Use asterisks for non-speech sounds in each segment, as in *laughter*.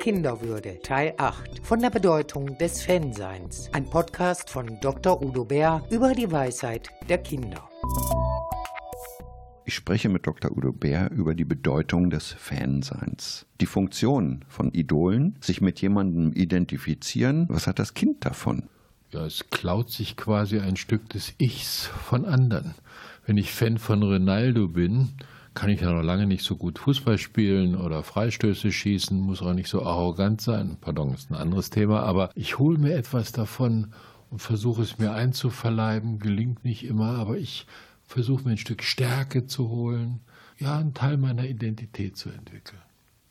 Kinderwürde, Teil 8 von der Bedeutung des Fanseins. Ein Podcast von Dr. Udo Bär über die Weisheit der Kinder. Ich spreche mit Dr. Udo Bär über die Bedeutung des Fanseins. Die Funktion von Idolen, sich mit jemandem identifizieren, was hat das Kind davon? Ja, es klaut sich quasi ein Stück des Ichs von anderen. Wenn ich Fan von Ronaldo bin, kann ich ja noch lange nicht so gut Fußball spielen oder Freistöße schießen, muss auch nicht so arrogant sein. Pardon, ist ein anderes Thema, aber ich hole mir etwas davon und versuche es mir einzuverleiben. Gelingt nicht immer, aber ich versuche mir ein Stück Stärke zu holen, ja, einen Teil meiner Identität zu entwickeln.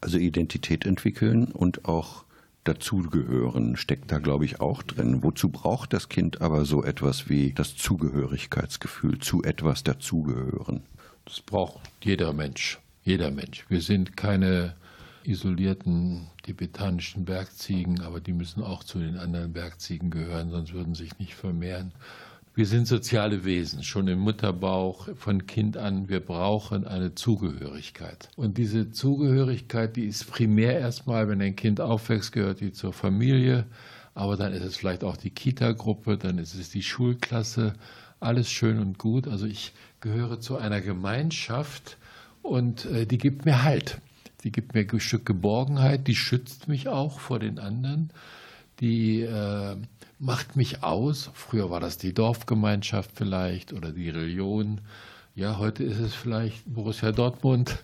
Also Identität entwickeln und auch dazugehören steckt da, glaube ich, auch drin. Wozu braucht das Kind aber so etwas wie das Zugehörigkeitsgefühl, zu etwas dazugehören? Das braucht jeder Mensch. Jeder Mensch. Wir sind keine isolierten tibetanischen Bergziegen, aber die müssen auch zu den anderen Bergziegen gehören, sonst würden sie sich nicht vermehren. Wir sind soziale Wesen, schon im Mutterbauch von Kind an. Wir brauchen eine Zugehörigkeit. Und diese Zugehörigkeit, die ist primär erstmal, wenn ein Kind aufwächst, gehört die zur Familie. Aber dann ist es vielleicht auch die Kita-Gruppe, dann ist es die Schulklasse. Alles schön und gut. Also ich gehöre zu einer Gemeinschaft und äh, die gibt mir Halt. Die gibt mir ein Stück Geborgenheit, die schützt mich auch vor den anderen, die äh, macht mich aus. Früher war das die Dorfgemeinschaft vielleicht oder die Religion. Ja, heute ist es vielleicht Borussia Dortmund,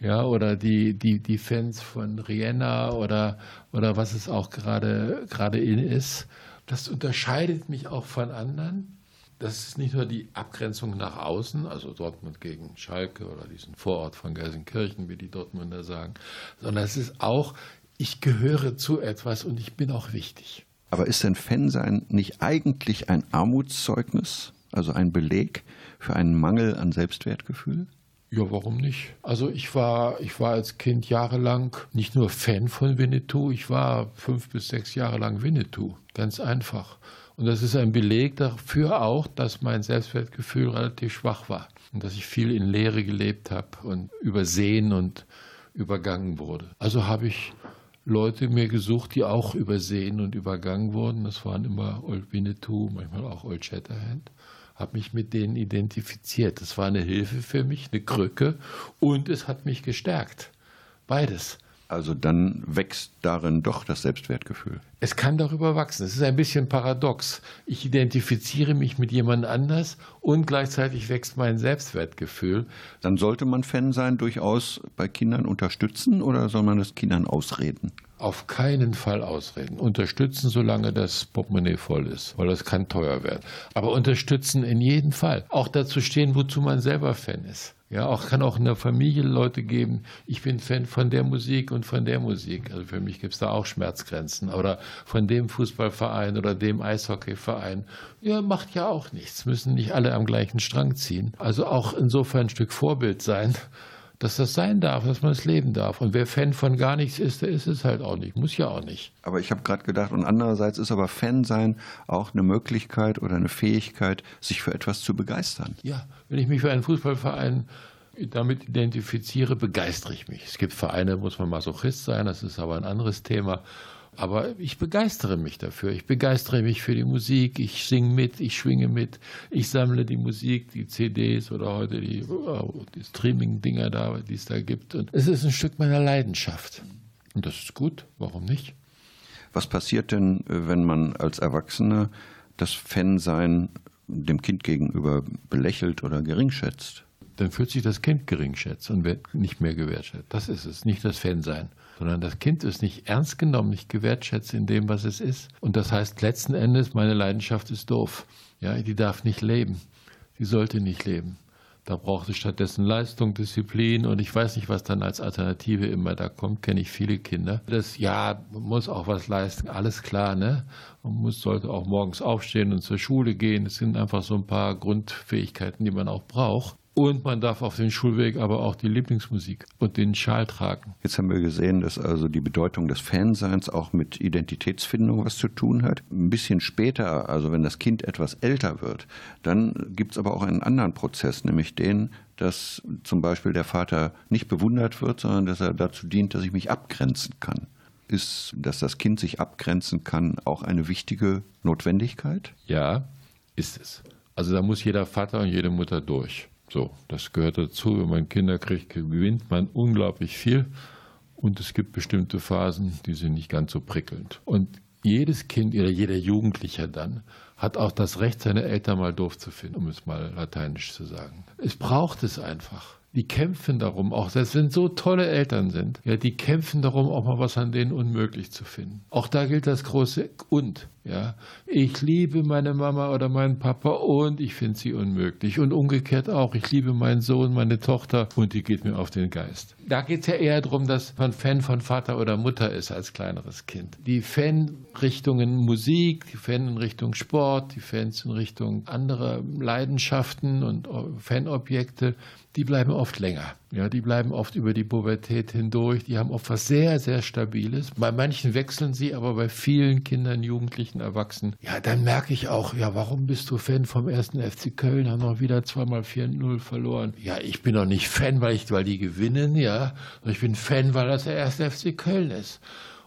ja, oder die, die, die Fans von Rihanna oder, oder was es auch gerade, gerade in ist. Das unterscheidet mich auch von anderen das ist nicht nur die Abgrenzung nach außen, also Dortmund gegen Schalke oder diesen Vorort von Gelsenkirchen, wie die Dortmunder sagen, sondern es ist auch, ich gehöre zu etwas und ich bin auch wichtig. Aber ist denn Fansein nicht eigentlich ein Armutszeugnis, also ein Beleg für einen Mangel an Selbstwertgefühl? Ja, warum nicht? Also ich war, ich war als Kind jahrelang nicht nur Fan von Winnetou, ich war fünf bis sechs Jahre lang Winnetou. Ganz einfach. Und das ist ein Beleg dafür auch, dass mein Selbstwertgefühl relativ schwach war und dass ich viel in Leere gelebt habe und übersehen und übergangen wurde. Also habe ich Leute mir gesucht, die auch übersehen und übergangen wurden. Das waren immer Old Winnetou, manchmal auch Old Shatterhand. Habe mich mit denen identifiziert. Das war eine Hilfe für mich, eine Krücke und es hat mich gestärkt. Beides. Also dann wächst darin doch das Selbstwertgefühl. Es kann darüber wachsen. Es ist ein bisschen paradox. Ich identifiziere mich mit jemand anders und gleichzeitig wächst mein Selbstwertgefühl. Dann sollte man Fan sein, durchaus bei Kindern unterstützen oder soll man das Kindern ausreden? Auf keinen Fall ausreden. Unterstützen, solange das Portemonnaie voll ist, weil das kann teuer werden. Aber unterstützen in jedem Fall. Auch dazu stehen, wozu man selber Fan ist. Ja, auch kann auch in der Familie Leute geben, ich bin Fan von der Musik und von der Musik. Also für mich gibt es da auch Schmerzgrenzen. Oder von dem Fußballverein oder dem Eishockeyverein. Ja, macht ja auch nichts. Müssen nicht alle am gleichen Strang ziehen. Also auch insofern ein Stück Vorbild sein dass das sein darf, dass man es leben darf. Und wer Fan von gar nichts ist, der ist es halt auch nicht. Muss ja auch nicht. Aber ich habe gerade gedacht, und andererseits ist aber Fan sein auch eine Möglichkeit oder eine Fähigkeit, sich für etwas zu begeistern. Ja, wenn ich mich für einen Fußballverein damit identifiziere, begeistere ich mich. Es gibt Vereine, muss man Masochist sein, das ist aber ein anderes Thema. Aber ich begeistere mich dafür. Ich begeistere mich für die Musik. Ich singe mit, ich schwinge mit. Ich sammle die Musik, die CDs oder heute die, oh, die Streaming-Dinger da, die es da gibt. Und es ist ein Stück meiner Leidenschaft. Und das ist gut. Warum nicht? Was passiert denn, wenn man als Erwachsener das Fansein dem Kind gegenüber belächelt oder geringschätzt? Dann fühlt sich das Kind geringschätzt und wird nicht mehr gewertschätzt. Das ist es, nicht das Fansein sondern das Kind ist nicht ernst genommen, nicht gewertschätzt in dem, was es ist. Und das heißt letzten Endes, meine Leidenschaft ist doof. Ja, die darf nicht leben. Die sollte nicht leben. Da braucht es stattdessen Leistung, Disziplin und ich weiß nicht, was dann als Alternative immer da kommt, kenne ich viele Kinder. Das ja, man muss auch was leisten, alles klar, ne? Man muss, sollte auch morgens aufstehen und zur Schule gehen. Es sind einfach so ein paar Grundfähigkeiten, die man auch braucht. Und man darf auf den Schulweg aber auch die Lieblingsmusik und den Schal tragen. Jetzt haben wir gesehen, dass also die Bedeutung des Fanseins auch mit Identitätsfindung was zu tun hat. Ein bisschen später, also wenn das Kind etwas älter wird, dann gibt es aber auch einen anderen Prozess, nämlich den, dass zum Beispiel der Vater nicht bewundert wird, sondern dass er dazu dient, dass ich mich abgrenzen kann. Ist, dass das Kind sich abgrenzen kann, auch eine wichtige Notwendigkeit? Ja, ist es. Also da muss jeder Vater und jede Mutter durch. So, das gehört dazu. Wenn man Kinder kriegt, gewinnt man unglaublich viel. Und es gibt bestimmte Phasen, die sind nicht ganz so prickelnd. Und jedes Kind oder jeder Jugendlicher dann hat auch das Recht, seine Eltern mal doof zu finden, um es mal lateinisch zu sagen. Es braucht es einfach die kämpfen darum, auch selbst wenn so tolle Eltern sind, ja, die kämpfen darum, auch mal was an denen unmöglich zu finden. Auch da gilt das große Und. Ja, ich liebe meine Mama oder meinen Papa und ich finde sie unmöglich. Und umgekehrt auch. Ich liebe meinen Sohn, meine Tochter und die geht mir auf den Geist. Da geht es ja eher darum, dass man Fan von Vater oder Mutter ist als kleineres Kind. Die Fanrichtungen Musik, die Fan in Richtung Sport, die Fans in Richtung anderer Leidenschaften und Fanobjekte, die bleiben oft länger. Ja, die bleiben oft über die Pubertät hindurch. Die haben oft was sehr, sehr Stabiles. Bei manchen wechseln sie, aber bei vielen Kindern, Jugendlichen, Erwachsenen, ja, dann merke ich auch, ja, warum bist du Fan vom ersten FC Köln? Haben noch wieder zweimal 4-0 verloren. Ja, ich bin doch nicht Fan, weil, ich, weil die gewinnen, ja. Ich bin Fan, weil das der erste FC Köln ist.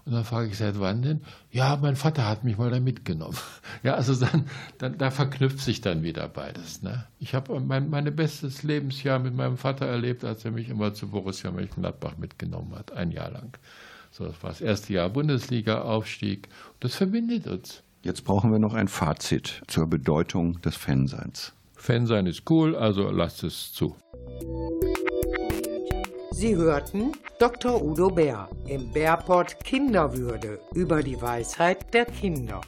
Und dann frage ich, seit wann denn? Ja, mein Vater hat mich mal da mitgenommen. *laughs* Ja, also dann, dann da verknüpft sich dann wieder beides. Ne? Ich habe mein meine bestes Lebensjahr mit meinem Vater erlebt, als er mich immer zu Borussia Mönchengladbach mitgenommen hat, ein Jahr lang. So, das war das erste Jahr Bundesliga-Aufstieg. Das verbindet uns. Jetzt brauchen wir noch ein Fazit zur Bedeutung des Fanseins. Fansein ist cool, also lasst es zu. Sie hörten Dr. Udo Bär im Bärport Kinderwürde über die Weisheit der Kinder.